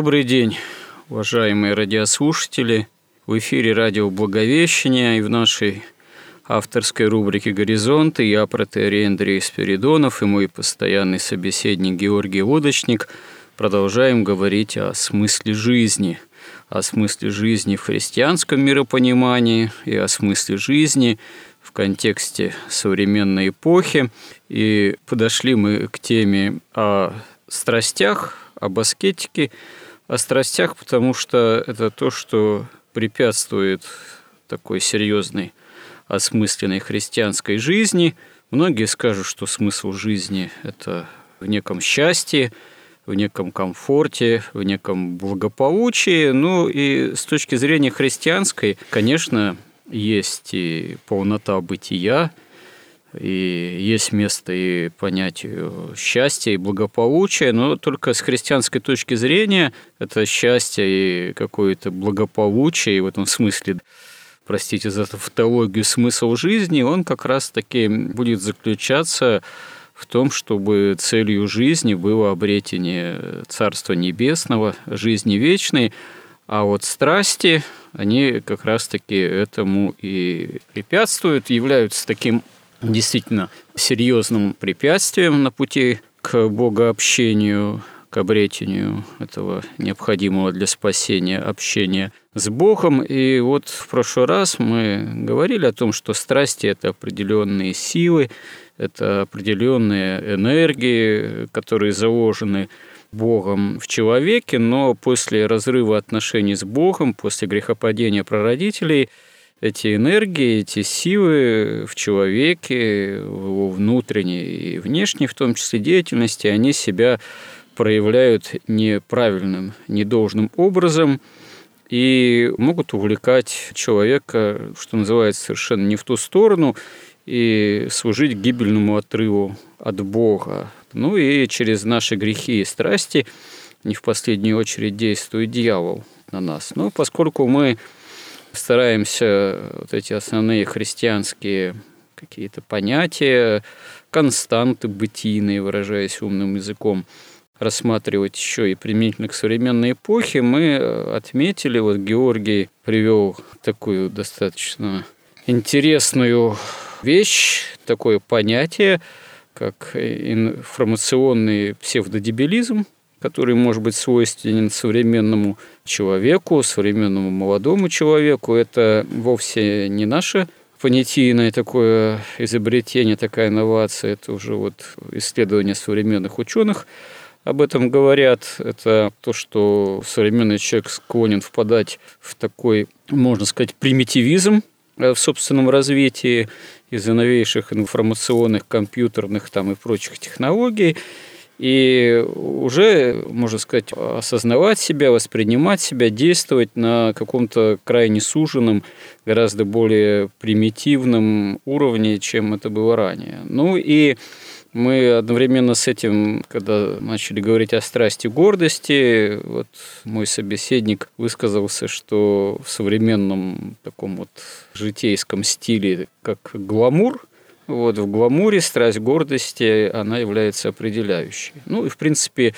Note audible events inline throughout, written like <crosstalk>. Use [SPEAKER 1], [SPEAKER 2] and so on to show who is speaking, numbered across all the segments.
[SPEAKER 1] Добрый день, уважаемые радиослушатели. В эфире радио «Благовещение» и в нашей авторской рубрике «Горизонты» я, протерей Андрей Спиридонов и мой постоянный собеседник Георгий Лодочник продолжаем говорить о смысле жизни, о смысле жизни в христианском миропонимании и о смысле жизни в контексте современной эпохи. И подошли мы к теме о страстях, об аскетике – о страстях, потому что это то, что препятствует такой серьезной, осмысленной христианской жизни. Многие скажут, что смысл жизни – это в неком счастье, в неком комфорте, в неком благополучии. Ну и с точки зрения христианской, конечно, есть и полнота бытия, и есть место и понятию счастья и благополучия, но только с христианской точки зрения это счастье и какое-то благополучие, и в этом смысле простите за тавтологию, смысл жизни, он как раз-таки будет заключаться в том, чтобы целью жизни было обретение Царства Небесного, жизни вечной, а вот страсти, они как раз-таки этому и препятствуют, являются таким действительно серьезным препятствием на пути к богообщению, к обретению этого необходимого для спасения общения с Богом. И вот в прошлый раз мы говорили о том, что страсти – это определенные силы, это определенные энергии, которые заложены Богом в человеке, но после разрыва отношений с Богом, после грехопадения прародителей – эти энергии, эти силы в человеке, в его внутренней и внешней, в том числе деятельности, они себя проявляют неправильным, недолжным образом и могут увлекать человека, что называется, совершенно не в ту сторону и служить гибельному отрыву от Бога. Ну и через наши грехи и страсти не в последнюю очередь действует дьявол на нас. Но поскольку мы стараемся вот эти основные христианские какие-то понятия, константы бытийные, выражаясь умным языком, рассматривать еще и применительно к современной эпохе, мы отметили, вот Георгий привел такую достаточно интересную вещь, такое понятие, как информационный псевдодебилизм, который может быть свойственен современному человеку, современному молодому человеку. Это вовсе не наше понятийное такое изобретение, такая инновация. Это уже вот исследования современных ученых об этом говорят. Это то, что современный человек склонен впадать в такой, можно сказать, примитивизм в собственном развитии из-за новейших информационных, компьютерных там и прочих технологий и уже, можно сказать, осознавать себя, воспринимать себя, действовать на каком-то крайне суженном, гораздо более примитивном уровне, чем это было ранее. Ну и мы одновременно с этим, когда начали говорить о страсти гордости, вот мой собеседник высказался, что в современном таком вот житейском стиле, как гламур, вот, в гламуре страсть гордости, она является определяющей. Ну и, в принципе,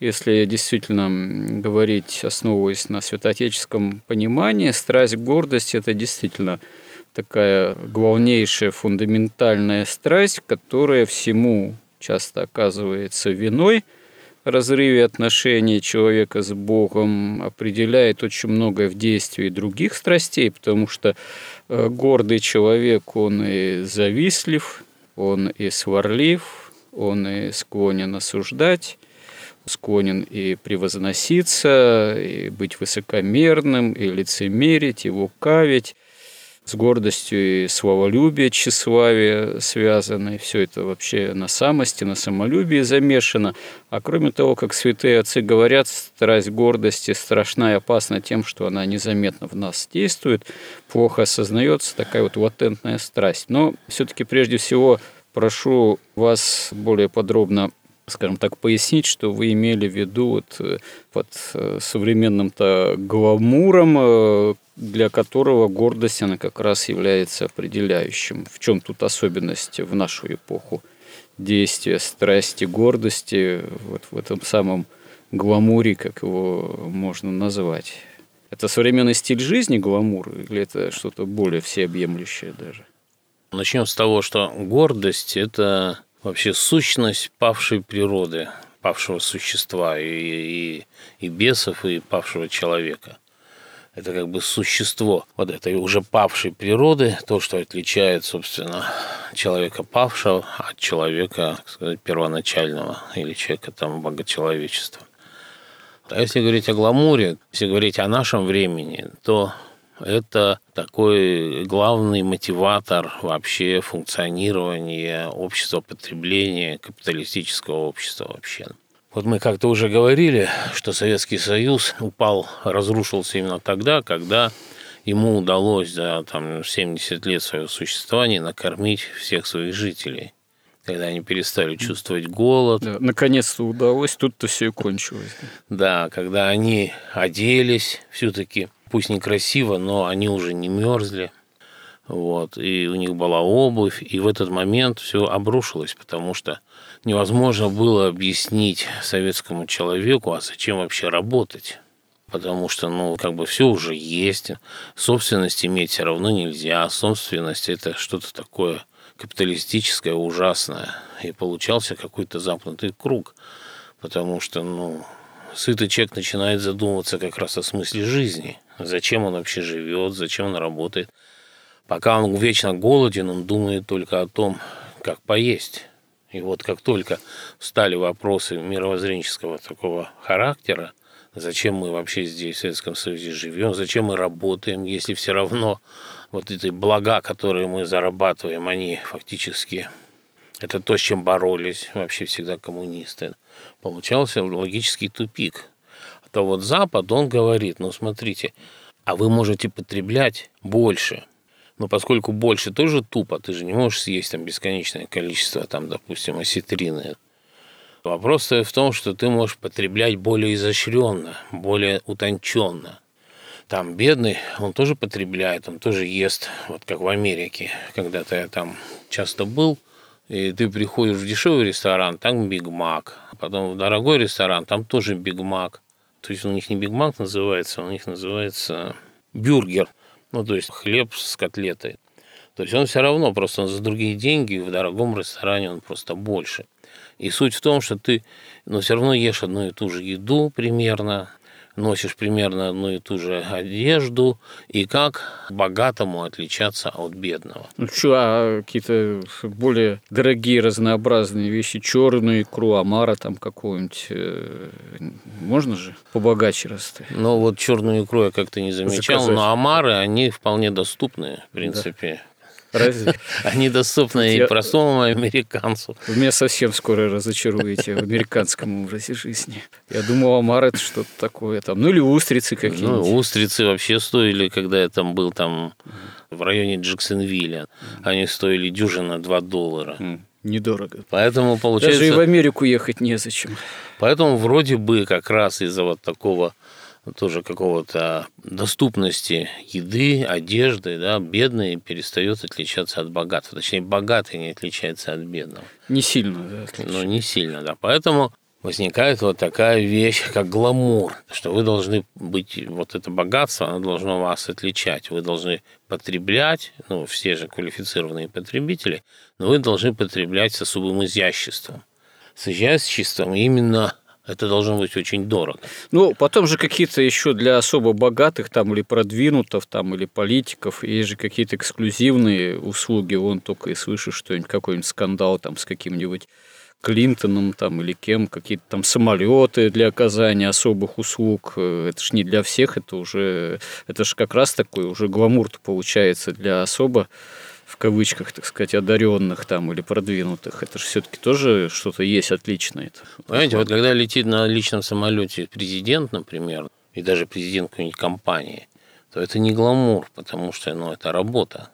[SPEAKER 1] если действительно говорить, основываясь на святоотеческом понимании, страсть гордости – это действительно такая главнейшая фундаментальная страсть, которая всему часто оказывается виной – разрыве отношений человека с Богом определяет очень многое в действии других страстей, потому что э, гордый человек, он и завистлив, он и сварлив, он и склонен осуждать, склонен и превозноситься, и быть высокомерным, и лицемерить, и лукавить с гордостью и словолюбие, тщеславие связаны. Все это вообще на самости, на самолюбии замешано. А кроме того, как святые отцы говорят, страсть гордости страшна и опасна тем, что она незаметно в нас действует, плохо осознается такая вот латентная страсть. Но все-таки прежде всего прошу вас более подробно скажем так, пояснить, что вы имели в виду вот э, под э, современным-то гламуром, э, для которого гордость, она как раз является определяющим. В чем тут особенность в нашу эпоху действия страсти, гордости вот в этом самом гламуре, как его можно назвать? Это современный стиль жизни гламур или это что-то более всеобъемлющее даже?
[SPEAKER 2] Начнем с того, что гордость – это вообще сущность павшей природы, павшего существа и, и, и бесов, и павшего человека. Это как бы существо вот этой уже павшей природы, то, что отличает, собственно, человека павшего от человека, так сказать, первоначального или человека там богочеловечества. А если говорить о гламуре, если говорить о нашем времени, то это такой главный мотиватор вообще функционирования общества потребления, капиталистического общества вообще. Вот мы как-то уже говорили, что Советский Союз упал, разрушился именно тогда, когда ему удалось за там, 70 лет своего существования накормить всех своих жителей когда они перестали чувствовать голод.
[SPEAKER 1] Да, наконец-то удалось, тут-то все и кончилось.
[SPEAKER 2] Да, когда они оделись все-таки пусть некрасиво, но они уже не мерзли. Вот, и у них была обувь, и в этот момент все обрушилось, потому что невозможно было объяснить советскому человеку, а зачем вообще работать. Потому что, ну, как бы все уже есть, собственность иметь все равно нельзя, собственность это что-то такое капиталистическое, ужасное. И получался какой-то замкнутый круг, потому что, ну, сытый человек начинает задумываться как раз о смысле жизни – Зачем он вообще живет, зачем он работает. Пока он вечно голоден, он думает только о том, как поесть. И вот как только стали вопросы мировоззренческого такого характера, зачем мы вообще здесь, в Советском Союзе, живем, зачем мы работаем, если все равно вот эти блага, которые мы зарабатываем, они фактически это то, с чем боролись вообще всегда коммунисты. Получался логический тупик то вот Запад, он говорит, ну смотрите, а вы можете потреблять больше. Но поскольку больше тоже тупо, ты же не можешь съесть там бесконечное количество, там, допустим, осетрины. Вопрос в том, что ты можешь потреблять более изощренно, более утонченно. Там бедный, он тоже потребляет, он тоже ест, вот как в Америке. Когда-то я там часто был, и ты приходишь в дешевый ресторан, там Биг Мак, потом в дорогой ресторан, там тоже Биг Мак. То есть у них не Биг Мак называется, у них называется бюргер. Ну, то есть хлеб с котлетой. То есть он все равно просто за другие деньги в дорогом ресторане он просто больше. И суть в том, что ты, но ну, все равно ешь одну и ту же еду примерно, носишь примерно одну и ту же одежду, и как богатому отличаться от бедного.
[SPEAKER 1] Ну что, а какие-то более дорогие разнообразные вещи, черную икру, омара там какую-нибудь, э, можно же побогаче расты?
[SPEAKER 2] Ну вот черную икру я как-то не замечал, Заказать. но омары, они вполне доступны, в принципе. Да. Разве? Они доступны и простому американцу.
[SPEAKER 1] Вы меня совсем скоро разочаруете в американском образе жизни. Я думал, омар это что-то такое там. Ну или устрицы какие-нибудь.
[SPEAKER 2] Ну, устрицы вообще стоили, когда я там был там в районе Джексонвилля. Они стоили дюжина 2 доллара.
[SPEAKER 1] Недорого.
[SPEAKER 2] Поэтому получается...
[SPEAKER 1] Даже и в Америку ехать незачем.
[SPEAKER 2] Поэтому вроде бы как раз из-за вот такого тоже какого-то доступности еды, одежды, да, бедный перестает отличаться от богатого. Точнее, богатый не отличается от бедного.
[SPEAKER 1] Не сильно, да.
[SPEAKER 2] Ну, не сильно, да. Поэтому возникает вот такая вещь, как гламур, что вы должны быть, вот это богатство, оно должно вас отличать. Вы должны потреблять, ну, все же квалифицированные потребители, но вы должны потреблять с особым изяществом. С изяществом именно это должно быть очень дорого.
[SPEAKER 1] Ну, потом же какие-то еще для особо богатых там или продвинутых там или политиков есть же какие-то эксклюзивные услуги. Вон только и слышишь что-нибудь, какой-нибудь скандал там с каким-нибудь Клинтоном там или кем, какие-то там самолеты для оказания особых услуг. Это ж не для всех, это уже, это же как раз такой уже гламур получается для особо в кавычках, так сказать, одаренных там или продвинутых, это же все-таки тоже что-то есть отличное.
[SPEAKER 2] Понимаете, вот когда летит на личном самолете президент, например, и даже президент какой-нибудь компании, то это не гламур, потому что ну, это работа.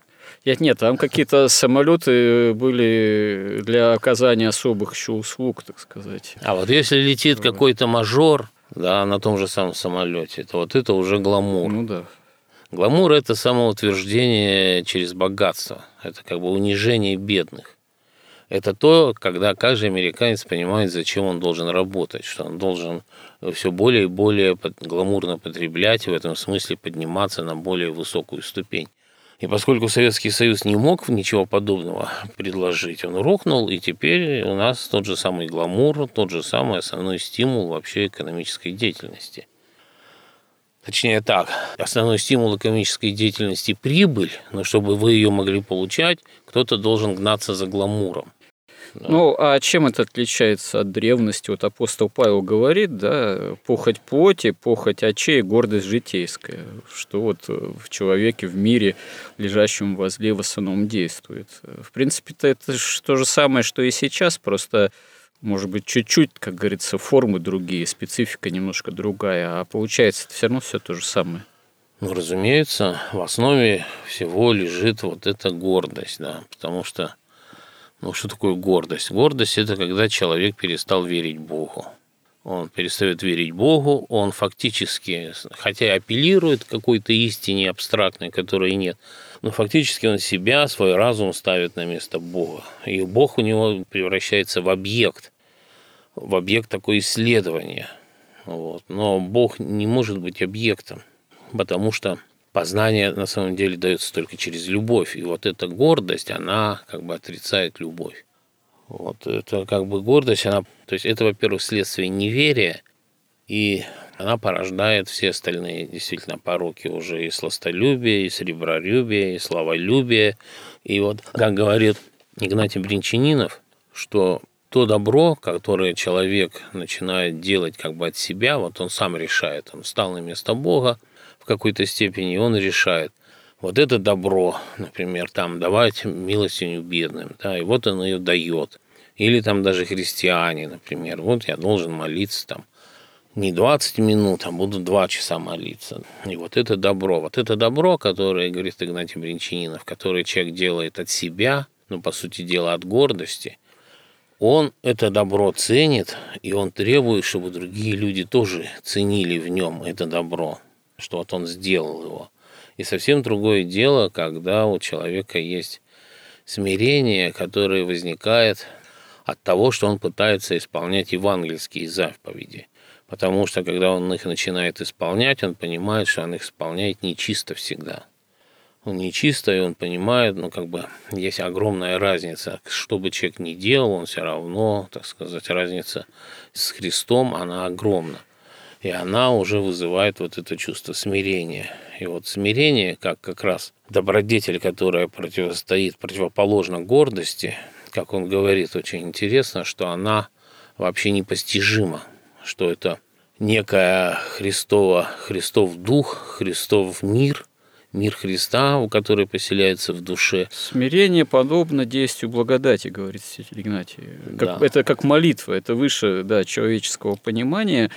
[SPEAKER 1] Нет, нет, там какие-то самолеты были для оказания особых еще услуг, так сказать.
[SPEAKER 2] А вот если летит какой-то мажор, да, на том же самом самолете, то вот это уже гламур.
[SPEAKER 1] Ну да.
[SPEAKER 2] Гламур – это самоутверждение через богатство. Это как бы унижение бедных. Это то, когда каждый американец понимает, зачем он должен работать, что он должен все более и более гламурно потреблять и в этом смысле подниматься на более высокую ступень. И поскольку Советский Союз не мог ничего подобного предложить, он рухнул, и теперь у нас тот же самый гламур, тот же самый основной стимул вообще экономической деятельности. Точнее так, основной стимул экономической деятельности – прибыль, но чтобы вы ее могли получать, кто-то должен гнаться за гламуром.
[SPEAKER 1] Ну, а чем это отличается от древности? Вот апостол Павел говорит, да, похоть плоти, похоть очей, гордость житейская, что вот в человеке, в мире, лежащем возле, в основном действует. В принципе-то это то же самое, что и сейчас, просто может быть, чуть-чуть, как говорится, формы другие, специфика немножко другая, а получается все равно все то же самое.
[SPEAKER 2] Ну, разумеется, в основе всего лежит вот эта гордость, да, потому что, ну, что такое гордость? Гордость – это когда человек перестал верить Богу. Он перестает верить Богу, он фактически, хотя и апеллирует к какой-то истине абстрактной, которой нет, но фактически он себя, свой разум ставит на место Бога. И Бог у него превращается в объект, в объект такое исследования. Вот. Но Бог не может быть объектом, потому что познание на самом деле дается только через любовь. И вот эта гордость, она как бы отрицает любовь. Вот это как бы гордость, она, то есть это, во-первых, следствие неверия, и она порождает все остальные действительно пороки уже и сластолюбие, и сребролюбие, и славолюбие. И вот, как говорит Игнатий Бринчанинов, что то добро, которое человек начинает делать как бы от себя, вот он сам решает, он встал на место Бога в какой-то степени, и он решает. Вот это добро, например, там давать милостиню бедным, да, и вот он ее дает. Или там даже христиане, например, вот я должен молиться там не 20 минут, а буду 2 часа молиться. И вот это добро. Вот это добро, которое, говорит Игнатий Бринчанинов, которое человек делает от себя, ну, по сути дела, от гордости, он это добро ценит, и он требует, чтобы другие люди тоже ценили в нем это добро, что вот он сделал его. И совсем другое дело, когда у человека есть смирение, которое возникает от того, что он пытается исполнять евангельские заповеди. Потому что когда он их начинает исполнять, он понимает, что он их исполняет нечисто всегда – он нечисто, и он понимает, ну, как бы, есть огромная разница. Что бы человек ни делал, он все равно, так сказать, разница с Христом, она огромна. И она уже вызывает вот это чувство смирения. И вот смирение, как как раз добродетель, которая противостоит, противоположно гордости, как он говорит, очень интересно, что она вообще непостижима, что это некая Христова, Христов дух, Христов мир – мир Христа, у которой поселяется в душе.
[SPEAKER 1] Смирение подобно действию благодати, говорит святитель Игнатий. Как, да. Это как молитва, это выше да, человеческого понимания.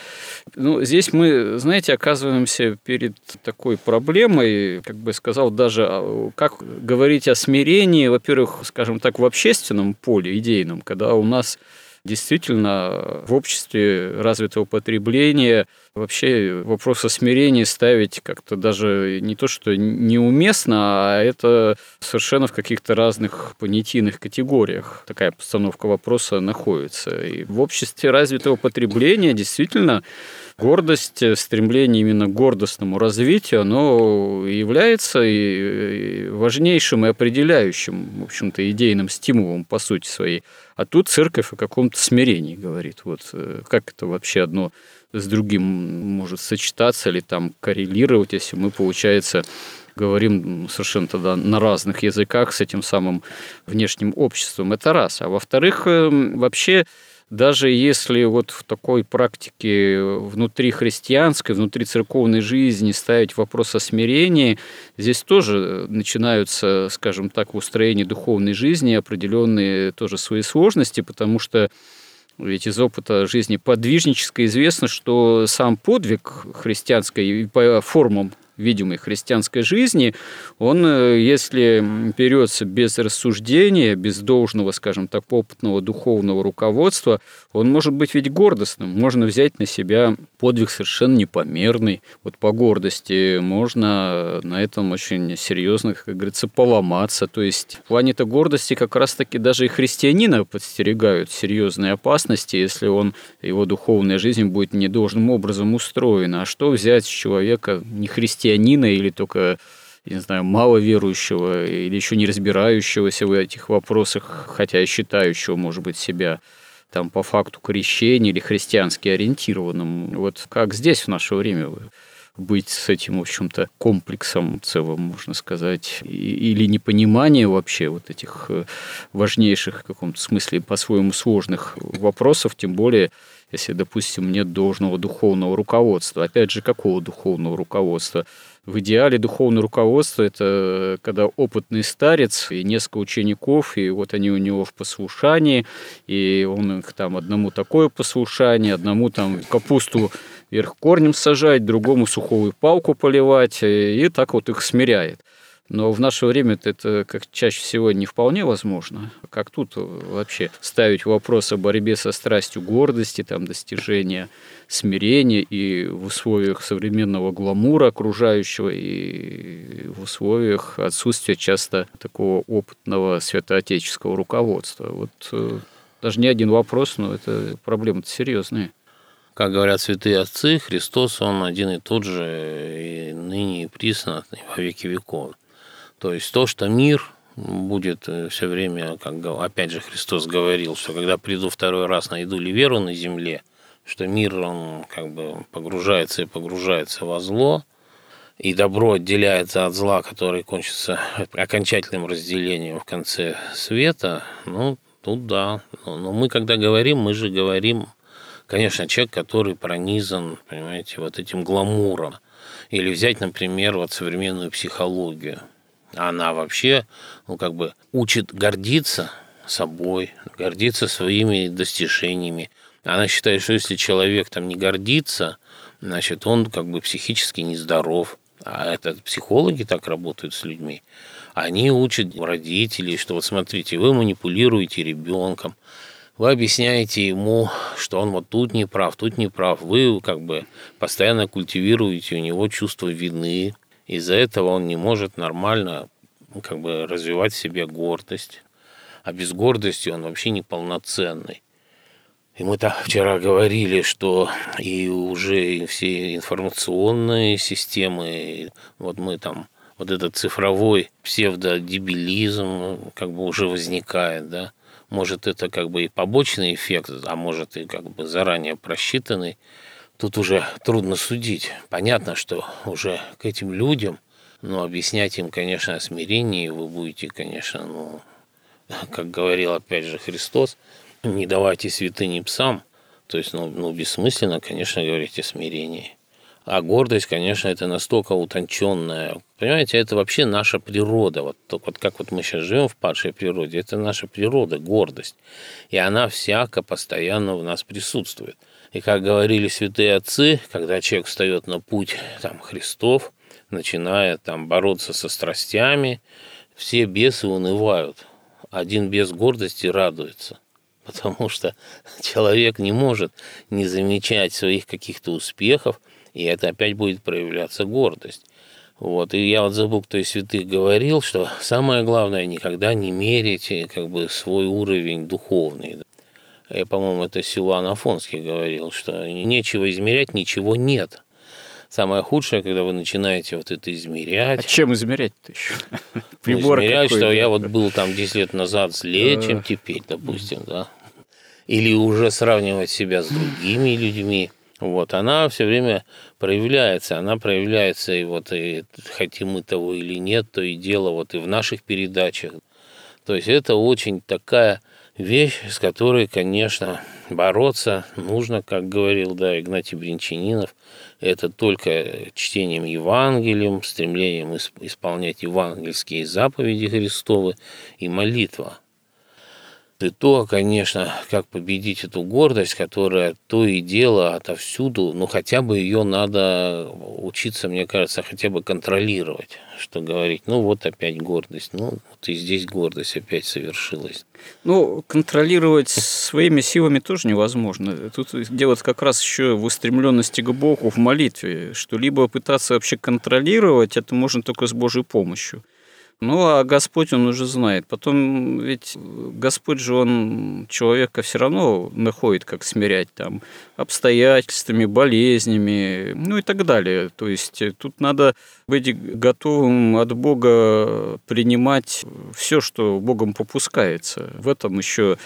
[SPEAKER 1] Ну, здесь мы, знаете, оказываемся перед такой проблемой, как бы сказал, даже а, как говорить о смирении, во-первых, скажем так, в общественном поле идейном, когда у нас действительно в обществе развитого потребления вообще вопрос о смирении ставить как-то даже не то, что неуместно, а это совершенно в каких-то разных понятийных категориях такая постановка вопроса находится. И в обществе развитого потребления действительно гордость, стремление именно к гордостному развитию, оно является и важнейшим и определяющим, в общем-то, идейным стимулом по сути своей. А тут церковь о каком-то смирении говорит. Вот э, как это вообще одно с другим может сочетаться или там коррелировать, если мы, получается, говорим совершенно тогда на разных языках с этим самым внешним обществом. Это раз. А во-вторых, эм, вообще даже если вот в такой практике внутри христианской, внутри церковной жизни ставить вопрос о смирении, здесь тоже начинаются, скажем так, в устроении духовной жизни определенные тоже свои сложности, потому что ведь из опыта жизни подвижнической известно, что сам подвиг христианской по формам видимой христианской жизни, он, э, если берется без рассуждения, без должного, скажем так, опытного духовного руководства, он может быть ведь гордостным. Можно взять на себя подвиг совершенно непомерный. Вот по гордости можно на этом очень серьезно, как говорится, поломаться. То есть в плане-то гордости как раз-таки даже и христианина подстерегают серьезные опасности, если он, его духовная жизнь будет недолжным образом устроена. А что взять с человека не христианина, или только не знаю, мало верующего или еще не разбирающегося в этих вопросах, хотя считающего, может быть, себя там по факту крещения или христиански ориентированным. Вот как здесь в наше время быть с этим, в общем-то, комплексом целым, можно сказать, или непонимание вообще вот этих э, важнейших, в каком-то смысле, по-своему сложных вопросов, тем более если, допустим, нет должного духовного руководства. Опять же, какого духовного руководства? В идеале духовное руководство – это когда опытный старец и несколько учеников, и вот они у него в послушании, и он их там одному такое послушание, одному там капусту вверх корнем сажать, другому суховую палку поливать, и так вот их смиряет. Но в наше время это как чаще всего не вполне возможно. Как тут вообще ставить вопрос о борьбе со страстью гордости, там, достижения смирения и в условиях современного гламура окружающего, и в условиях отсутствия часто такого опытного святоотеческого руководства. Вот э, даже не один вопрос, но это проблема-то серьезная.
[SPEAKER 2] Как говорят святые отцы, Христос, Он один и тот же, и ныне и присно, и во веки веков. То есть то, что мир будет э, все время, как опять же Христос говорил, что когда приду второй раз, найду ли веру на земле, что мир, он как бы погружается и погружается во зло, и добро отделяется от зла, который кончится окончательным разделением в конце света, ну, тут да. Но мы, когда говорим, мы же говорим, конечно, человек, который пронизан, понимаете, вот этим гламуром. Или взять, например, вот современную психологию – она вообще, ну, как бы учит гордиться собой, гордиться своими достижениями. Она считает, что если человек там не гордится, значит, он как бы психически нездоров. А это психологи так работают с людьми. Они учат родителей, что вот смотрите, вы манипулируете ребенком, вы объясняете ему, что он вот тут не прав, тут не прав. Вы как бы постоянно культивируете у него чувство вины, из-за этого он не может нормально ну, как бы развивать в себе гордость. А без гордости он вообще неполноценный. И мы так вчера говорили, что и уже все информационные системы, вот мы там, вот этот цифровой псевдодебилизм как бы уже возникает, да. Может, это как бы и побочный эффект, а может и как бы заранее просчитанный тут уже трудно судить. Понятно, что уже к этим людям, ну, объяснять им, конечно, о смирении вы будете, конечно, ну, <laughs> как говорил опять же Христос, не давайте святыни псам, то есть, ну, ну бессмысленно, конечно, говорить о смирении. А гордость, конечно, это настолько утонченная. Понимаете, это вообще наша природа. Вот, вот как вот мы сейчас живем в падшей природе, это наша природа, гордость. И она всяко постоянно в нас присутствует. И как говорили святые отцы, когда человек встает на путь там, Христов, начиная там бороться со страстями, все бесы унывают. Один бес гордости радуется, <laughs> потому что человек не может не замечать своих каких-то успехов, и это опять будет проявляться гордость. Вот. И я вот забыл, кто святых говорил, что самое главное никогда не мерить как бы свой уровень духовный. Я, по-моему, это Силуан Афонский говорил, что нечего измерять, ничего нет. Самое худшее, когда вы начинаете вот это измерять. А
[SPEAKER 1] чем измерять-то еще?
[SPEAKER 2] Ну, <laughs> измерять, что я вот был там 10 лет назад злее, чем теперь, допустим, да. Или уже сравнивать себя с другими людьми. вот, она все время проявляется. Она проявляется, и вот и хотим мы того или нет, то и дело вот и в наших передачах. То есть это очень такая вещь, с которой, конечно, бороться нужно, как говорил да, Игнатий Бринчанинов, это только чтением Евангелием, стремлением исполнять евангельские заповеди Христовы и молитва – и то, конечно, как победить эту гордость, которая то и дело отовсюду, ну хотя бы ее надо учиться, мне кажется, хотя бы контролировать, что говорить, ну вот опять гордость, ну вот и здесь гордость опять совершилась.
[SPEAKER 1] Ну, контролировать своими силами тоже невозможно. Тут дело как раз еще в устремленности к Богу в молитве, что либо пытаться вообще контролировать, это можно только с Божьей помощью. Ну, а Господь, Он уже знает. Потом ведь Господь же, Он человека все равно находит, как смирять там обстоятельствами, болезнями, ну и так далее. То есть тут надо быть готовым от Бога принимать все, что Богом попускается. В этом еще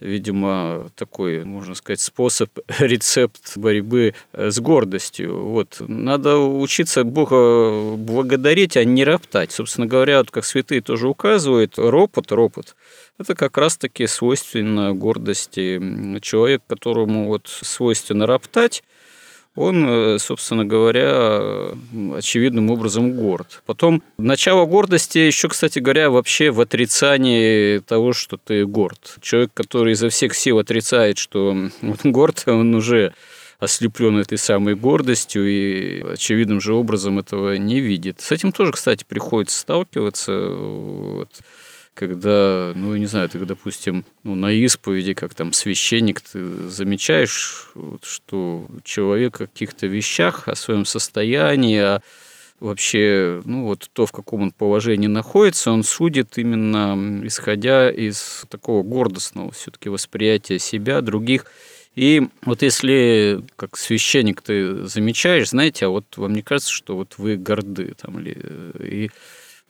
[SPEAKER 1] видимо, такой, можно сказать, способ, <laughs> рецепт борьбы э, с гордостью. Вот. Надо учиться Бога благодарить, а не роптать. Собственно говоря, вот как святые тоже указывают, ропот, ропот – это как раз-таки свойственно гордости. Человек, которому вот свойственно роптать, он, э, собственно говоря, очевидным образом горд. Потом начало гордости еще, кстати говоря, вообще в отрицании того, что ты горд. Человек, который изо всех сил отрицает, что он горд, он уже ослеплен этой самой гордостью и очевидным же образом этого не видит. С этим тоже, кстати, приходится сталкиваться. Вот когда, ну, не знаю, ты, допустим, ну, на исповеди, как там священник, ты замечаешь, вот, что человек о каких-то вещах, о своем состоянии, о вообще, ну, вот то, в каком он положении находится, он судит именно исходя из такого гордостного все-таки восприятия себя, других. И вот если как священник ты замечаешь, знаете, а вот вам не кажется, что вот вы горды там или и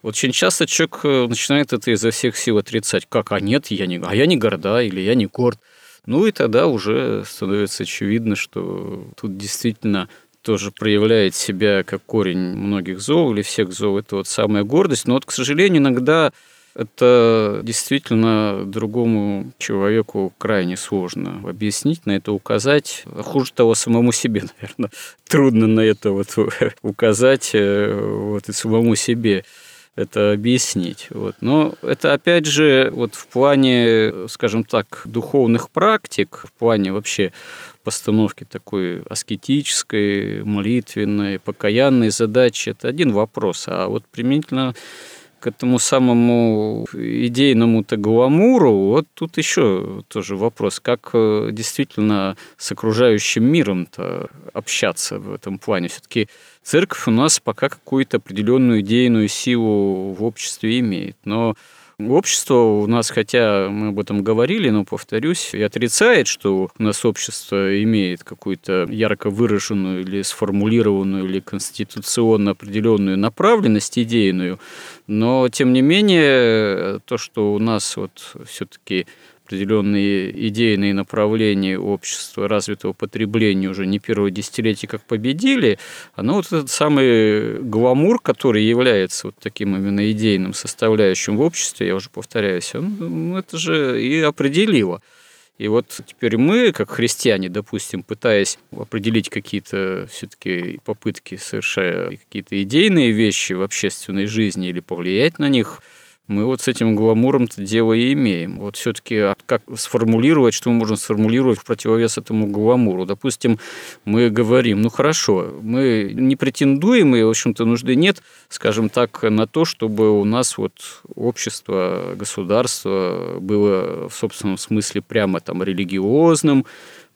[SPEAKER 1] очень часто человек э, начинает это изо всех сил отрицать. Как, а нет, я не, а я не горда или я не горд. Ну и тогда уже становится очевидно, что тут действительно тоже проявляет себя как корень многих зол или всех зол. Это вот самая гордость. Но вот, к сожалению, иногда это действительно другому человеку крайне сложно объяснить, на это указать. А хуже того, самому себе, <laughs> наверное, трудно на это вот <laughs> указать э, вот и самому себе это объяснить. Вот. Но это, опять же, вот в плане, скажем так, духовных практик, в плане вообще постановки такой аскетической, молитвенной, покаянной задачи, это один вопрос. А вот применительно к этому самому идейному-то гламуру, вот тут еще тоже вопрос, как э, действительно с окружающим миром-то общаться в этом плане. Все-таки церковь у нас пока какую-то определенную идейную силу в обществе имеет, но Общество у нас, хотя мы об этом говорили, но, повторюсь, и отрицает, что у нас общество имеет какую-то ярко выраженную или сформулированную, или конституционно определенную направленность идейную, но, тем не менее, то, что у нас вот все-таки определенные идейные направления общества развитого потребления уже не первое десятилетие как победили, оно вот этот самый гламур, который является вот таким именно идейным составляющим в обществе, я уже повторяюсь, он ну, это же и определило. И вот теперь мы, как христиане, допустим, пытаясь определить какие-то все-таки попытки, совершая какие-то идейные вещи в общественной жизни или повлиять на них – мы вот с этим гламуром-то дело и имеем. Вот все-таки а как сформулировать, что мы можем сформулировать в противовес этому гламуру? Допустим, мы говорим, ну хорошо, мы не претендуем, и, в общем-то, нужды нет, скажем так, на то, чтобы у нас вот общество, государство было в собственном смысле прямо там религиозным,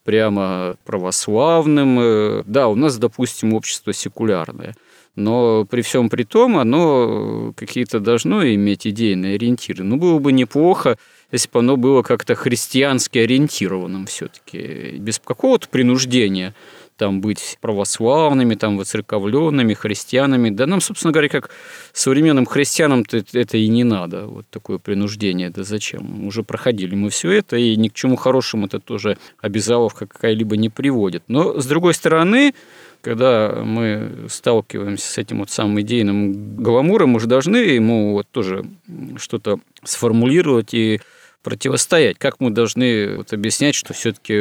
[SPEAKER 1] прямо православным. Да, у нас, допустим, общество секулярное – но при всем при том оно какие-то должно иметь идейные ориентиры. Ну, было бы неплохо, если бы оно было как-то христиански ориентированным все-таки, без какого-то принуждения, там быть православными, там выцерковленными, христианами. Да нам, собственно говоря, как современным христианам это и не надо, вот такое принуждение, да зачем? Уже проходили мы все это, и ни к чему хорошему это тоже обязаловка какая-либо не приводит. Но, с другой стороны, когда мы сталкиваемся с этим вот самым идейным гламуром, мы же должны ему вот тоже что-то сформулировать и противостоять? Как мы должны вот объяснять, что все-таки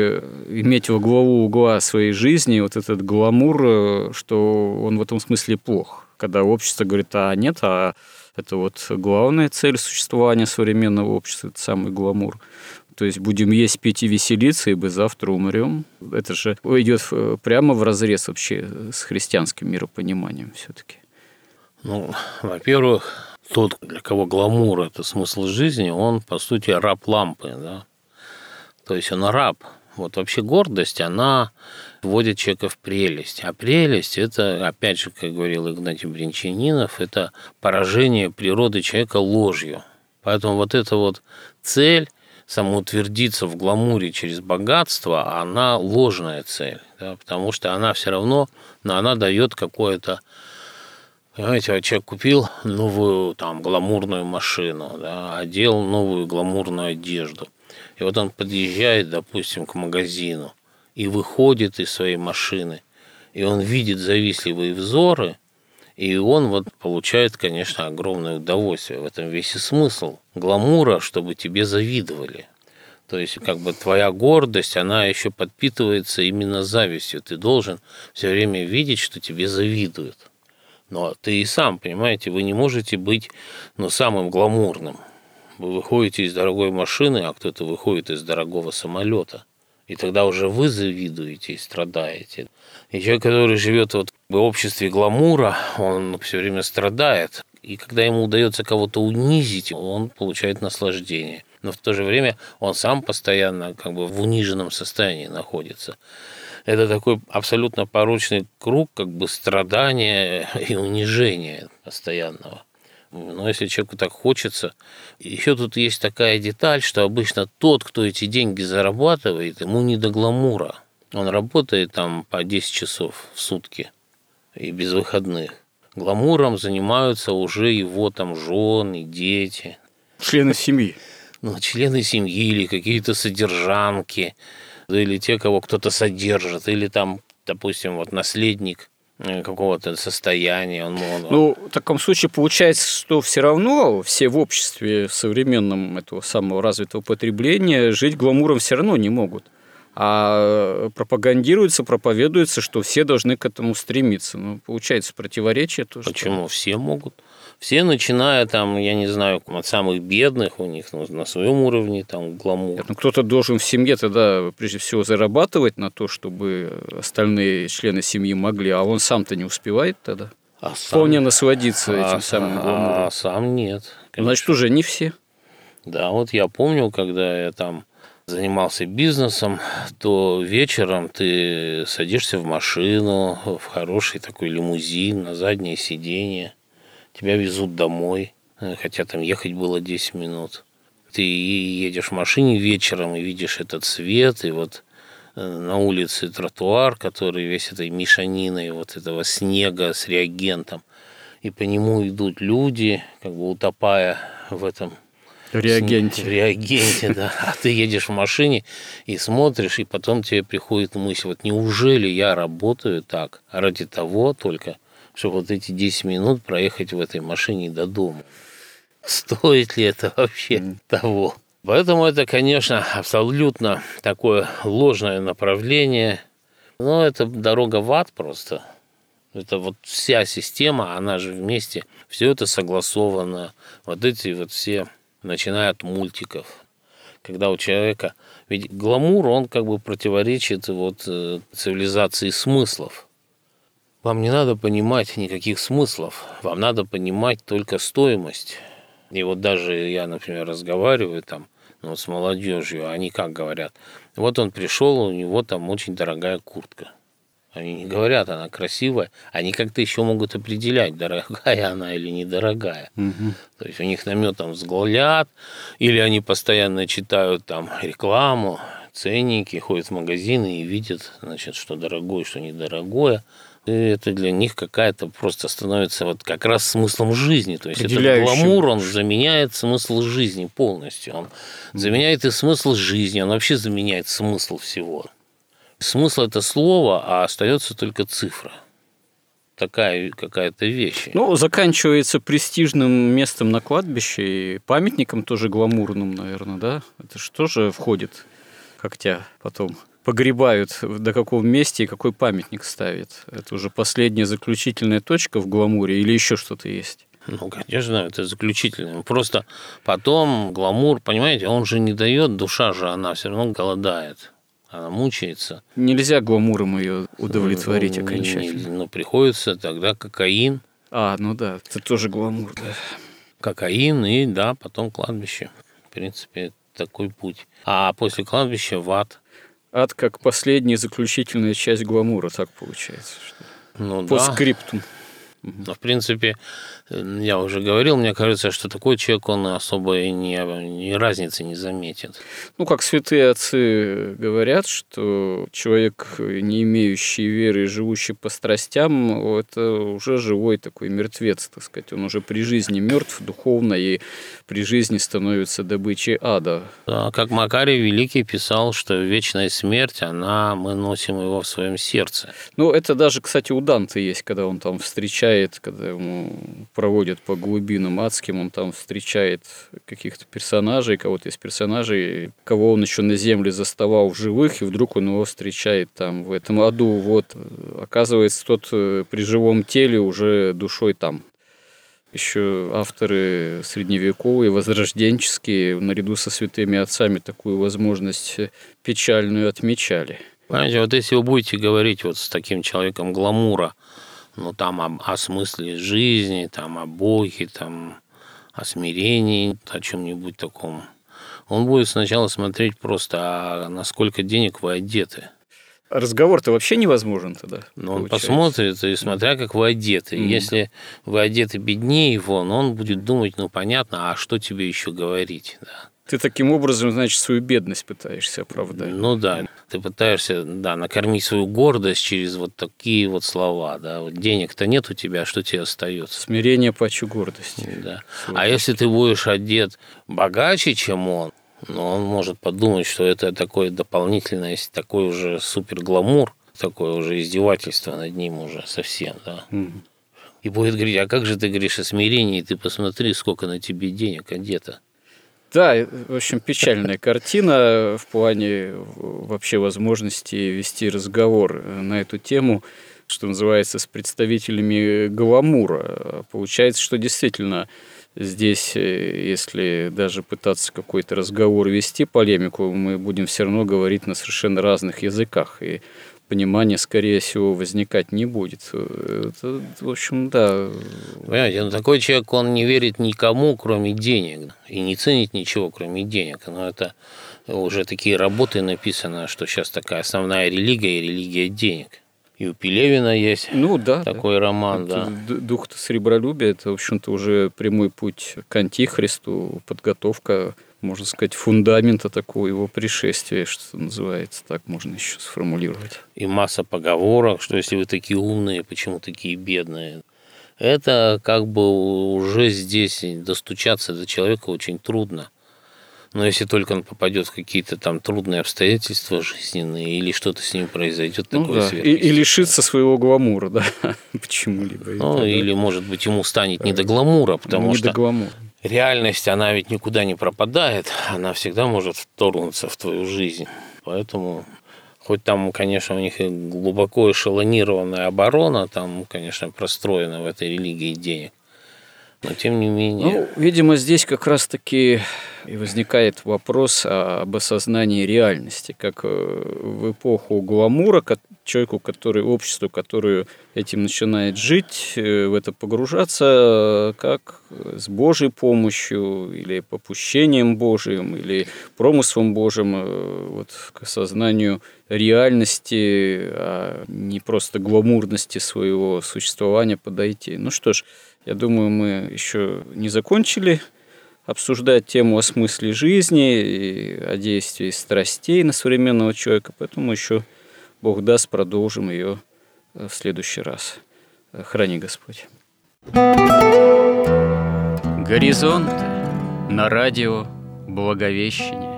[SPEAKER 1] иметь во главу угла своей жизни вот этот гламур, что он в этом смысле плох? Когда общество говорит, а нет, а это вот главная цель существования современного общества, это самый гламур. То есть будем есть, пить и веселиться, ибо завтра умрем. Это же идет прямо в разрез вообще с христианским миропониманием все-таки.
[SPEAKER 2] Ну, во-первых, тот, для кого гламур – это смысл жизни, он, по сути, раб лампы, да? То есть он раб. Вот вообще гордость, она вводит человека в прелесть. А прелесть – это, опять же, как говорил Игнатий Бринчанинов, это поражение природы человека ложью. Поэтому вот эта вот цель самоутвердиться в гламуре через богатство, она ложная цель, да, потому что она все равно, но она дает какое-то Понимаете, вот человек купил новую там гламурную машину, да, одел новую гламурную одежду. И вот он подъезжает, допустим, к магазину и выходит из своей машины, и он видит завистливые взоры, и он вот получает, конечно, огромное удовольствие. В этом весь и смысл гламура, чтобы тебе завидовали. То есть, как бы твоя гордость, она еще подпитывается именно завистью. Ты должен все время видеть, что тебе завидуют. Но ты и сам, понимаете, вы не можете быть ну, самым гламурным. Вы выходите из дорогой машины, а кто-то выходит из дорогого самолета. И тогда уже вы завидуете и страдаете. И человек, который живет вот в обществе гламура, он все время страдает. И когда ему удается кого-то унизить, он получает наслаждение. Но в то же время он сам постоянно как бы в униженном состоянии находится это такой абсолютно порочный круг как бы страдания и унижения постоянного. Но если человеку так хочется, еще тут есть такая деталь, что обычно тот, кто эти деньги зарабатывает, ему не до гламура. Он работает там по 10 часов в сутки и без выходных. Гламуром занимаются уже его там жены, дети.
[SPEAKER 1] Члены семьи.
[SPEAKER 2] Ну, члены семьи или какие-то содержанки – или те, кого кто-то содержит, или там, допустим, вот наследник э, какого-то состояния. Он, он...
[SPEAKER 1] Ну, в таком случае получается, что все равно все в обществе современном этого самого развитого потребления жить гламуром все равно не могут. А пропагандируется, проповедуется, что все должны к этому стремиться. Ну, получается противоречие тоже.
[SPEAKER 2] Почему? Что... Все могут. Все, начиная там, я не знаю, от самых бедных у них ну, на своем уровне там гламур.
[SPEAKER 1] Ну, кто-то должен в семье тогда прежде всего зарабатывать на то, чтобы остальные члены семьи могли, а он сам-то не успевает тогда. А Вполне сам... насладиться а, этим самым гламуром.
[SPEAKER 2] А сам нет.
[SPEAKER 1] Конечно. Значит, уже не все.
[SPEAKER 2] Да, вот я помню, когда я там занимался бизнесом, то вечером ты садишься в машину, в хороший такой лимузин, на заднее сиденье, тебя везут домой, э, хотя там ехать было 10 минут. Ты едешь в машине вечером и видишь этот свет, и вот э, на улице тротуар, который весь этой мешаниной вот этого снега с реагентом, и по нему идут люди, как бы утопая в этом
[SPEAKER 1] реагенте.
[SPEAKER 2] Реагенте, да. А ты едешь в машине и смотришь, и потом тебе приходит мысль, вот неужели я работаю так ради того только, чтобы вот эти 10 минут проехать в этой машине до дома. Стоит ли это вообще mm. того? Поэтому это, конечно, абсолютно такое ложное направление. Но это дорога в ад просто. Это вот вся система, она же вместе, все это согласовано. Вот эти вот все, начиная от мультиков, когда у человека... Ведь гламур, он как бы противоречит вот э, цивилизации смыслов. Вам не надо понимать никаких смыслов, вам надо понимать только стоимость. И вот даже я, например, разговариваю там ну, с молодежью, они как говорят, вот он пришел, у него там очень дорогая куртка. Они не говорят, она красивая, они как-то еще могут определять, дорогая <laughs> она или недорогая. Угу. То есть у них наметом взгляд, или они постоянно читают там рекламу, ценники, ходят в магазины и видят, значит, что дорогое, что недорогое. И это для них какая-то просто становится вот как раз смыслом жизни. То есть этот гламур, он заменяет смысл жизни полностью. Он заменяет и смысл жизни, он вообще заменяет смысл всего. Смысл – это слово, а остается только цифра – такая какая-то вещь.
[SPEAKER 1] Ну, заканчивается престижным местом на кладбище и памятником тоже гламурным, наверное, да? Это же входит, как тебя потом погребают, до какого месте и какой памятник ставят? Это уже последняя заключительная точка в гламуре или еще что-то есть?
[SPEAKER 2] Ну, конечно, это заключительное. Просто потом гламур, понимаете, он же не дает, душа же, она все равно голодает она мучается.
[SPEAKER 1] Нельзя гламуром ее удовлетворить ну, окончательно.
[SPEAKER 2] Ну, приходится тогда кокаин.
[SPEAKER 1] А, ну да, это тоже гламур, да.
[SPEAKER 2] Кокаин и, да, потом кладбище. В принципе, такой путь. А после кладбища в ад.
[SPEAKER 1] Ад как последняя заключительная часть гламура, так получается. Что...
[SPEAKER 2] Ну,
[SPEAKER 1] По да. скриптум.
[SPEAKER 2] Но, в принципе, я уже говорил, мне кажется, что такой человек, он особо и не, ни разницы не заметит.
[SPEAKER 1] Ну, как святые отцы говорят, что человек, не имеющий веры и живущий по страстям, это уже живой такой мертвец, так сказать. Он уже при жизни мертв духовно и при жизни становится добычей ада.
[SPEAKER 2] Да, как Макарий Великий писал, что вечная смерть, она, мы носим его в своем сердце.
[SPEAKER 1] Ну, это даже, кстати, у Данте есть, когда он там встречает, когда ему проводят по глубинам адским, он там встречает каких-то персонажей, кого-то из персонажей, кого он еще на земле заставал в живых, и вдруг он его встречает там в этом аду. Вот, оказывается, тот э, при живом теле уже душой там еще авторы средневековые, возрожденческие, наряду со святыми отцами такую возможность печальную отмечали.
[SPEAKER 2] Понимаете, вот если вы будете говорить вот с таким человеком гламура, ну там о, о смысле жизни, там о Боге, там о смирении, о чем-нибудь таком, он будет сначала смотреть просто, а насколько денег вы одеты –
[SPEAKER 1] Разговор-то вообще невозможен тогда.
[SPEAKER 2] Ну, он посмотрит, и смотря как вы одеты. Mm. Если вы одеты беднее его, но он будет думать, ну, понятно, а что тебе еще говорить, да.
[SPEAKER 1] Ты таким образом, значит, свою бедность пытаешься оправдать.
[SPEAKER 2] Ну да, ты пытаешься, да, накормить свою гордость через вот такие вот слова, да. Вот денег-то нет у тебя, а что тебе остается?
[SPEAKER 1] Смирение пачу гордости.
[SPEAKER 2] Да. А если ты будешь одет богаче, чем он, но он может подумать, что это такое дополнительное, такой уже супер гламур, такое уже издевательство над ним уже совсем, да. Mm. И будет говорить, а как же ты говоришь о смирении, ты посмотри, сколько на тебе денег одето.
[SPEAKER 1] Да, в общем, печальная картина в плане вообще возможности вести разговор на эту тему, что называется, с представителями гламура. Получается, что действительно Здесь, э, если даже пытаться какой-то разговор вести, полемику, мы будем все равно говорить на совершенно разных языках. И понимания, скорее всего, возникать не будет. Это, в общем, да.
[SPEAKER 2] Понимаете, ну, такой человек, он не верит никому, кроме денег, и не ценит ничего, кроме денег. Но это уже такие работы написано, что сейчас такая основная религия и религия денег. И у Пелевина есть ну, да, такой да. роман. Это
[SPEAKER 1] да. Дух сребролюбия – это, в общем-то, уже прямой путь к антихристу, подготовка, можно сказать, фундамента такого его пришествия, что называется, так можно еще сформулировать.
[SPEAKER 2] И масса поговорок, что если вы такие умные, почему такие бедные. Это как бы уже здесь достучаться до человека очень трудно. Но если только он попадет в какие-то там трудные обстоятельства жизненные или что-то с ним произойдет
[SPEAKER 1] ну, такое да. и, и лишится своего гламура, да, <laughs> почему-либо.
[SPEAKER 2] Ну, или, может быть, ему станет не до гламура, потому не что до гламура. Реальность, она ведь никуда не пропадает, она всегда может вторгнуться в твою жизнь. Поэтому Хоть там, конечно, у них и глубоко эшелонированная оборона, там, конечно, простроена в этой религии денег но тем не менее.
[SPEAKER 1] Ну, видимо, здесь как раз-таки и возникает вопрос об осознании реальности, как э, в эпоху гламура, человеку, который, обществу, которое этим начинает жить, э, в это погружаться, как с Божьей помощью или попущением Божьим, или промыслом Божьим, э, вот, к осознанию реальности, а не просто гламурности своего существования подойти. Ну что ж, я думаю, мы еще не закончили обсуждать тему о смысле жизни и о действии страстей на современного человека, поэтому еще Бог даст, продолжим ее в следующий раз. Храни Господь. Горизонт на радио Благовещение.